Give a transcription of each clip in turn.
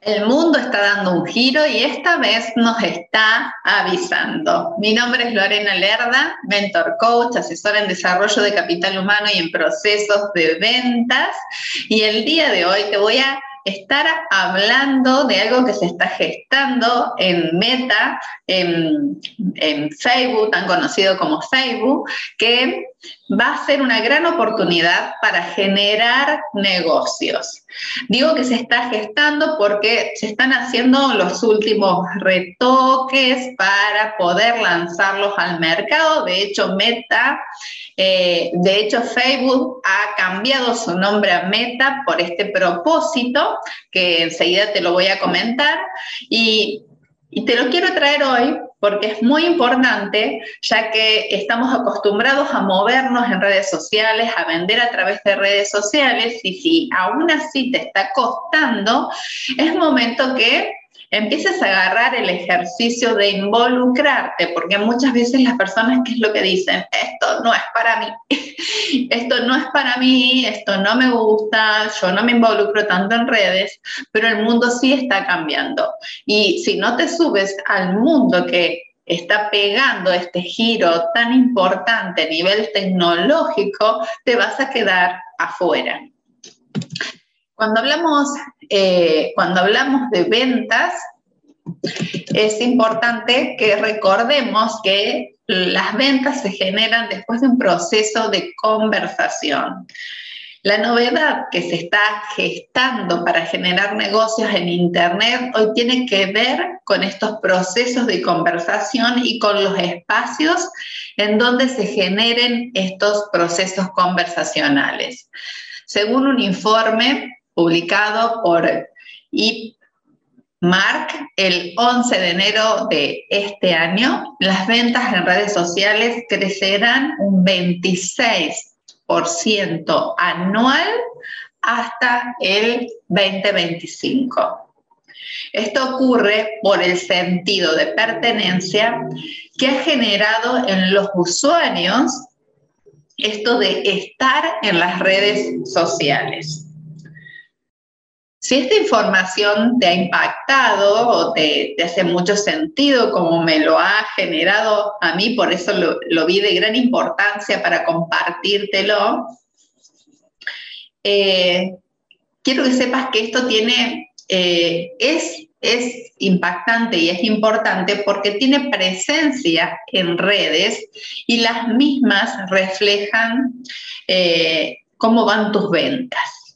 El mundo está dando un giro y esta vez nos está avisando. Mi nombre es Lorena Lerda, mentor coach, asesora en desarrollo de capital humano y en procesos de ventas. Y el día de hoy te voy a estar hablando de algo que se está gestando en Meta, en, Facebook, tan conocido como Facebook, que va a ser una gran oportunidad para generar negocios. Digo que se está gestando porque se están haciendo los últimos retoques para poder lanzarlos al mercado. De hecho, Meta, eh, de hecho, Facebook ha cambiado su nombre a Meta por este propósito, que enseguida te lo voy a comentar. Y y te lo quiero traer hoy porque es muy importante, ya que estamos acostumbrados a movernos en redes sociales, a vender a través de redes sociales, y si aún así te está costando, es momento que empieces a agarrar el ejercicio de involucrarte, porque muchas veces las personas, ¿qué es lo que dicen? Esto no es para mí, esto no es para mí, esto no me gusta, yo no me involucro tanto en redes, pero el mundo sí está cambiando. Y si no te subes al mundo que está pegando este giro tan importante a nivel tecnológico, te vas a quedar afuera. Cuando hablamos, eh, cuando hablamos de ventas, es importante que recordemos que las ventas se generan después de un proceso de conversación. La novedad que se está gestando para generar negocios en Internet hoy tiene que ver con estos procesos de conversación y con los espacios en donde se generen estos procesos conversacionales. Según un informe publicado por IPMARC el 11 de enero de este año, las ventas en redes sociales crecerán un 26% anual hasta el 2025. Esto ocurre por el sentido de pertenencia que ha generado en los usuarios esto de estar en las redes sociales. Si esta información te ha impactado o te, hace mucho sentido como me lo ha generado a mí, por eso lo, vi de gran importancia para compartírtelo, eh, quiero que sepas que esto tiene, eh, es, es impactante y es importante porque tiene presencia en redes y las mismas reflejan eh, cómo van tus ventas.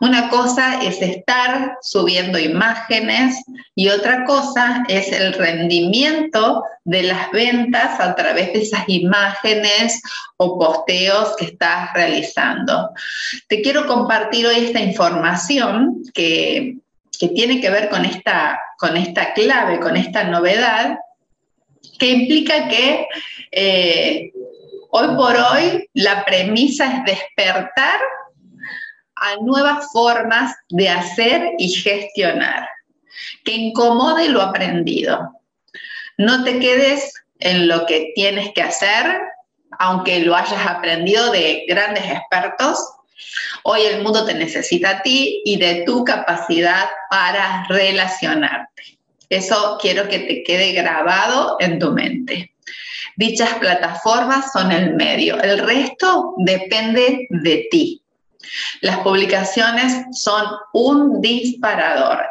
Una cosa es estar subiendo imágenes y otra cosa es el rendimiento de las ventas a través de esas imágenes o posteos que estás realizando. Te quiero compartir hoy esta información que, tiene que ver con esta, con esta clave, con esta novedad, que implica que eh, hoy por hoy la premisa es despertar a nuevas formas de hacer y gestionar, que incomode lo aprendido. No te quedes en lo que tienes que hacer, aunque lo hayas aprendido de grandes expertos. Hoy el mundo te necesita a ti y de tu capacidad para relacionarte. Eso quiero que te quede grabado en tu mente. Dichas plataformas son el medio, el resto depende de ti. Las publicaciones son un disparador.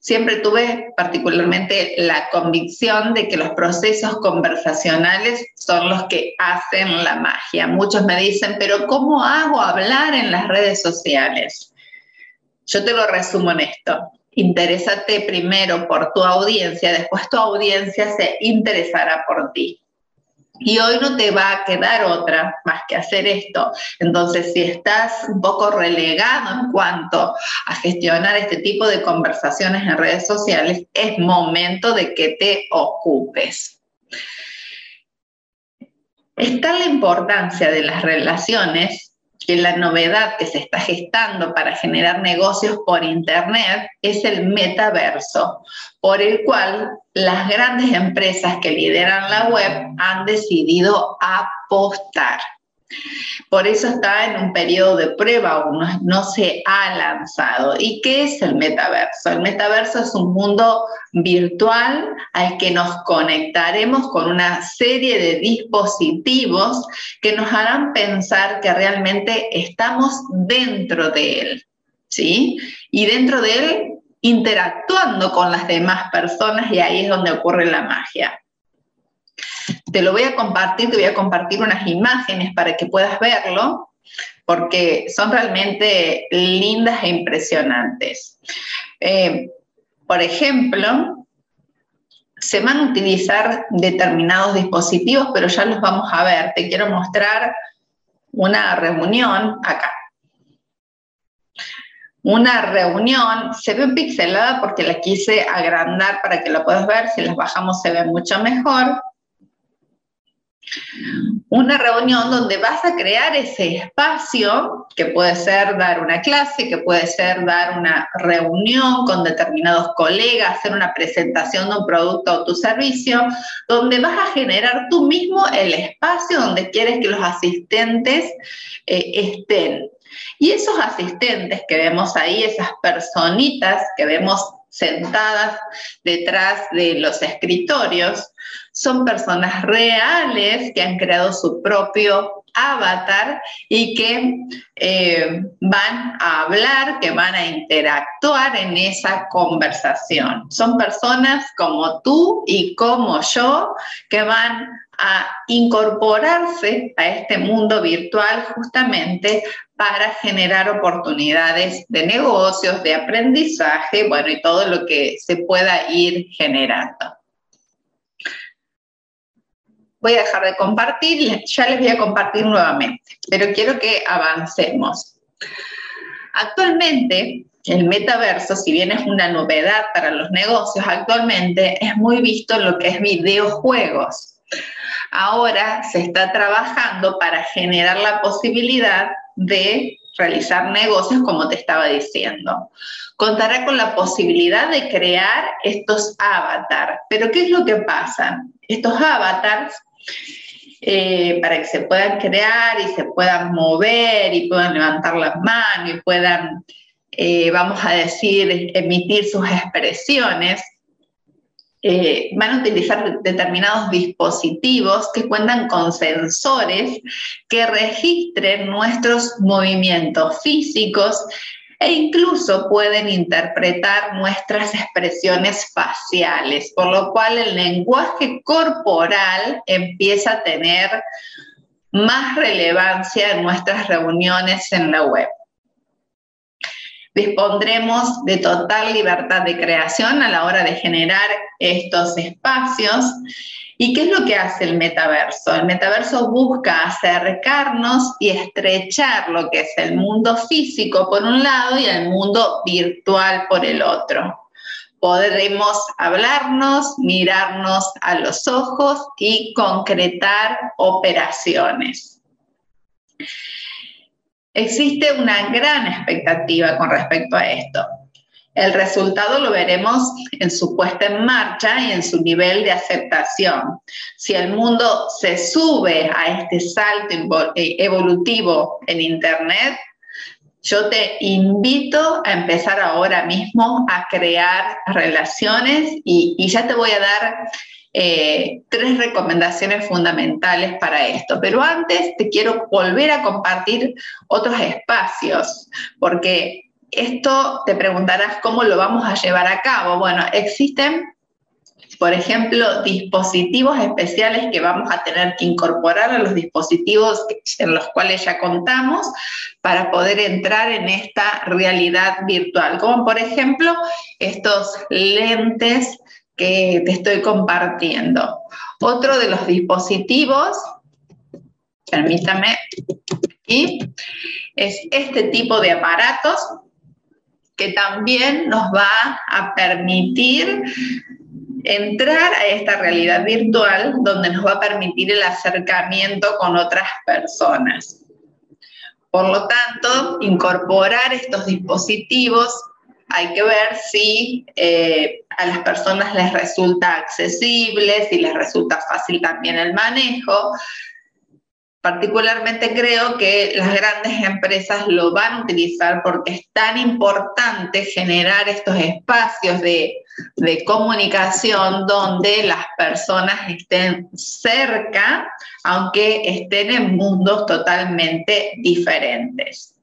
Siempre tuve particularmente la convicción de que los procesos conversacionales son los que hacen la magia. Muchos me dicen, pero ¿cómo hago hablar en las redes sociales? Yo te lo resumo en esto. Interésate primero por tu audiencia, después tu audiencia se interesará por ti. Y hoy no te va a quedar otra más que hacer esto. Entonces, si estás un poco relegado en cuanto a gestionar este tipo de conversaciones en redes sociales, es momento de que te ocupes. Está la importancia de las relaciones la novedad que se está gestando para generar negocios por Internet es el metaverso, por el cual las grandes empresas que lideran la web han decidido apostar. Por eso está en un periodo de prueba aún, no, se ha lanzado. ¿Y qué es el metaverso? El metaverso es un mundo virtual al que nos conectaremos con una serie de dispositivos que nos harán pensar que realmente estamos dentro de él, ¿sí? Y dentro de él interactuando con las demás personas y ahí es donde ocurre la magia. Te lo voy a compartir, te voy a compartir unas imágenes para que puedas verlo, porque son realmente lindas e impresionantes. Eh, por ejemplo, se van a utilizar determinados dispositivos, pero ya los vamos a ver. Te quiero mostrar una reunión acá. Una reunión se ve pixelada porque la quise agrandar para que la puedas ver. Si las bajamos se ve mucho mejor una reunión donde vas a crear ese espacio, que puede ser dar una clase, que puede ser dar una reunión con determinados colegas, hacer una presentación de un producto o tu servicio, donde vas a generar tú mismo el espacio donde quieres que los asistentes eh, estén. Y esos asistentes que vemos ahí, esas personitas que vemos sentadas detrás de los escritorios, son personas reales que han creado su propio avatar y que eh, van a hablar, que van a interactuar en esa conversación. Son personas como tú y como yo que van a incorporarse a este mundo virtual justamente para generar oportunidades de negocios, de aprendizaje, bueno, y todo lo que se pueda ir generando. Voy a dejar de compartir, ya les voy a compartir nuevamente, pero quiero que avancemos. Actualmente, el metaverso, si bien es una novedad para los negocios, actualmente es muy visto en lo que es videojuegos. Ahora se está trabajando para generar la posibilidad de realizar negocios, como te estaba diciendo. Contará con la posibilidad de crear estos avatars. Pero ¿qué es lo que pasa? Estos avatars eh, para que se puedan crear y se puedan mover y puedan levantar las manos y puedan, eh, vamos a decir, emitir sus expresiones, eh, van a utilizar determinados dispositivos que cuentan con sensores que registren nuestros movimientos físicos e incluso pueden interpretar nuestras expresiones faciales, por lo cual el lenguaje corporal empieza a tener más relevancia en nuestras reuniones en la web. Dispondremos de total libertad de creación a la hora de generar estos espacios. ¿Y qué es lo que hace el metaverso? El metaverso busca acercarnos y estrechar lo que es el mundo físico por un lado y el mundo virtual por el otro. Podremos hablarnos, mirarnos a los ojos y concretar operaciones. Existe una gran expectativa con respecto a esto. El resultado lo veremos en su puesta en marcha y en su nivel de aceptación. Si el mundo se sube a este salto eh, evolutivo en Internet, yo te invito a empezar ahora mismo a crear relaciones y, y ya te voy a dar eh, tres recomendaciones fundamentales para esto. Pero antes te quiero volver a compartir otros espacios, porque esto te preguntarás cómo lo vamos a llevar a cabo. Bueno, existen por ejemplo, dispositivos especiales que vamos a tener que incorporar a los dispositivos en los cuales ya contamos para poder entrar en esta realidad virtual, como por ejemplo estos lentes que te estoy compartiendo. Otro de los dispositivos, permítame, aquí, es este tipo de aparatos que también nos va a permitir entrar a esta realidad virtual donde nos va a permitir el acercamiento con otras personas. Por lo tanto, incorporar estos dispositivos hay que ver si eh, a las personas les resulta accesible, si les resulta fácil también el manejo, Particularmente creo que las grandes empresas lo van a utilizar porque es tan importante generar estos espacios de, comunicación donde las personas estén cerca, aunque estén en mundos totalmente diferentes.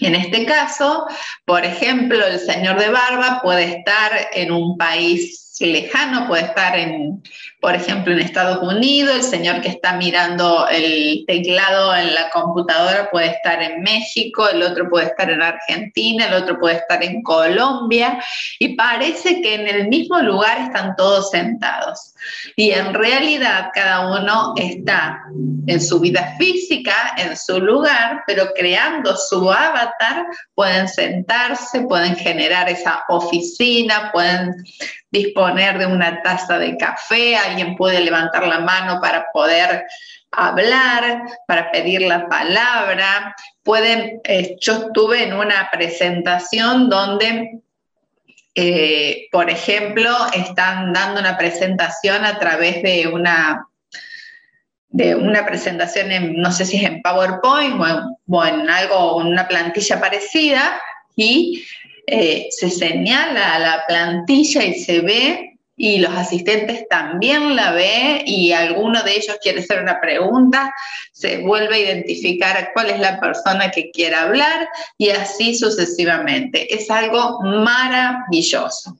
En este caso, por ejemplo, el señor de barba puede estar en un país lejano, puede estar en, por ejemplo, en Estados Unidos, el señor que está mirando el teclado en la computadora puede estar en México, el otro puede estar en Argentina, el otro puede estar en Colombia, y parece que en el mismo lugar están todos sentados. Y en realidad cada uno está en su vida física, en su lugar, pero creando su avatar, pueden sentarse, pueden generar esa oficina, pueden disponer de una taza de café, alguien puede levantar la mano para poder hablar, para pedir la palabra. Pueden, eh, yo estuve en una presentación donde, eh, por ejemplo, están dando una presentación a través de una de una presentación en, no sé si es en PowerPoint o en, o en algo, una plantilla parecida, y eh, se señala la plantilla y se ve y los asistentes también la ve y alguno de ellos quiere hacer una pregunta, se vuelve a identificar cuál es la persona que quiere hablar y así sucesivamente. Es algo maravilloso.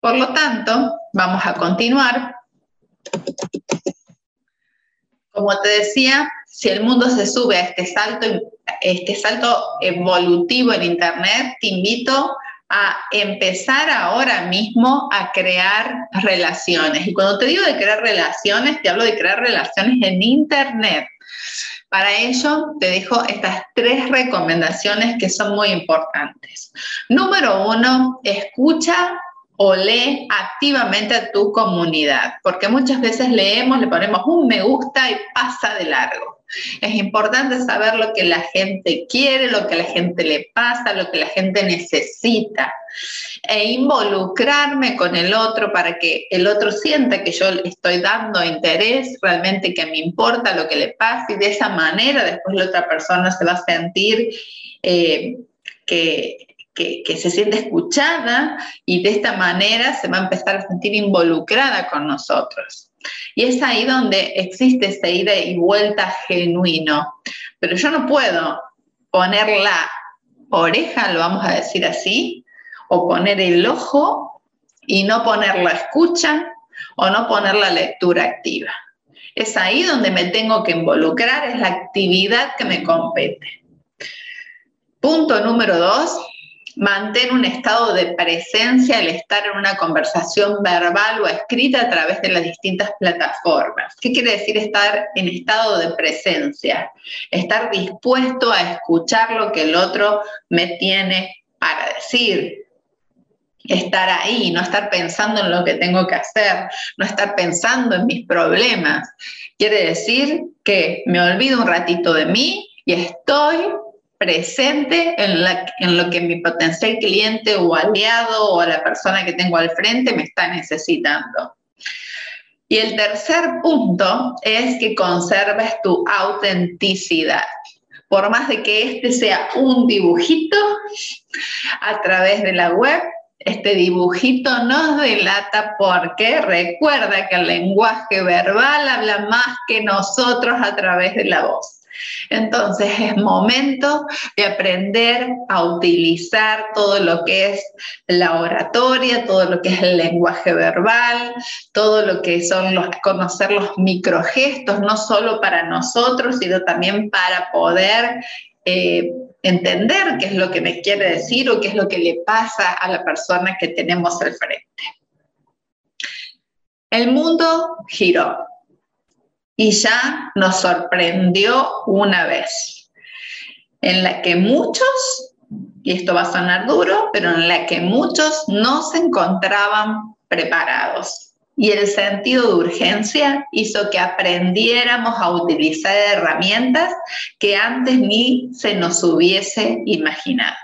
Por lo tanto, vamos a continuar. Como te decía, si el mundo se sube a este salto este salto evolutivo en Internet, te invito a empezar ahora mismo a crear relaciones. Y cuando te digo de crear relaciones, te hablo de crear relaciones en Internet. Para ello, te dejo estas tres recomendaciones que son muy importantes. Número uno, escucha o lee activamente a tu comunidad, porque muchas veces leemos, le ponemos un me gusta y pasa de largo. Es importante saber lo que la gente quiere, lo que la gente le pasa, lo que la gente necesita e involucrarme con el otro para que el otro sienta que yo le estoy dando interés, realmente que me importa lo que le pasa y de esa manera después la otra persona se va a sentir eh, que, se siente escuchada y de esta manera se va a empezar a sentir involucrada con nosotros. Y es ahí donde existe ese ida y vuelta genuino. Pero yo no puedo poner la oreja, lo vamos a decir así, o poner el ojo y no poner la escucha o no poner la lectura activa. Es ahí donde me tengo que involucrar, es la actividad que me compete. Punto número dos, Mantén un estado de presencia al estar en una conversación verbal o escrita a través de las distintas plataformas. ¿Qué quiere decir estar en estado de presencia? Estar dispuesto a escuchar lo que el otro me tiene para decir, estar ahí, no estar pensando en lo que tengo que hacer, no estar pensando en mis problemas. Quiere decir que me olvido un ratito de mí y estoy presente en, lo que mi potencial cliente o aliado o la persona que tengo al frente me está necesitando. Y el tercer punto es que conserves tu autenticidad. Por más de que este sea un dibujito a través de la web, este dibujito nos delata porque recuerda que el lenguaje verbal habla más que nosotros a través de la voz. Entonces es momento de aprender a utilizar todo lo que es la oratoria, todo lo que es el lenguaje verbal, todo lo que son los, conocer los microgestos, no solo para nosotros, sino también para poder eh, entender qué es lo que me quiere decir o qué es lo que le pasa a la persona que tenemos al frente. El mundo giró y ya nos sorprendió una vez, en la que muchos, y esto va a sonar duro, pero en la que muchos no se encontraban preparados. Y el sentido de urgencia hizo que aprendiéramos a utilizar herramientas que antes ni se nos hubiese imaginado.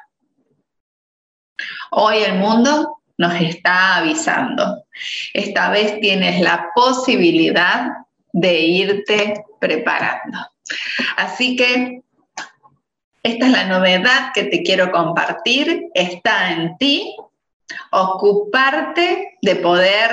Hoy el mundo nos está avisando. Esta vez tienes la posibilidad de irte preparando. Así que esta es la novedad que te quiero compartir. Está en ti ocuparte de poder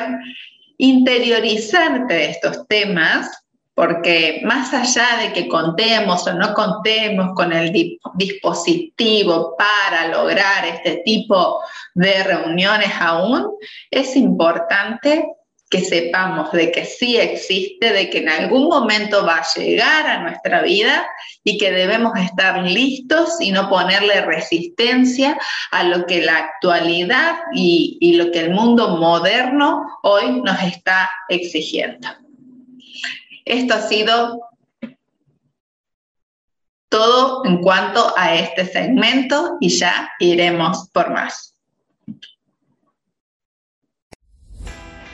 interiorizarte de estos temas, porque más allá de que contemos o no contemos con el dispositivo para lograr este tipo de reuniones aún, es importante que sepamos de que sí existe, de que en algún momento va a llegar a nuestra vida y que debemos estar listos y no ponerle resistencia a lo que la actualidad y, lo que el mundo moderno hoy nos está exigiendo. Esto ha sido todo en cuanto a este segmento y ya iremos por más.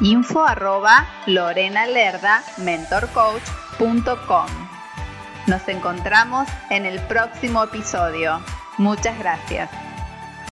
info arroba mentorcoach.com. Nos encontramos en el próximo episodio. Muchas gracias.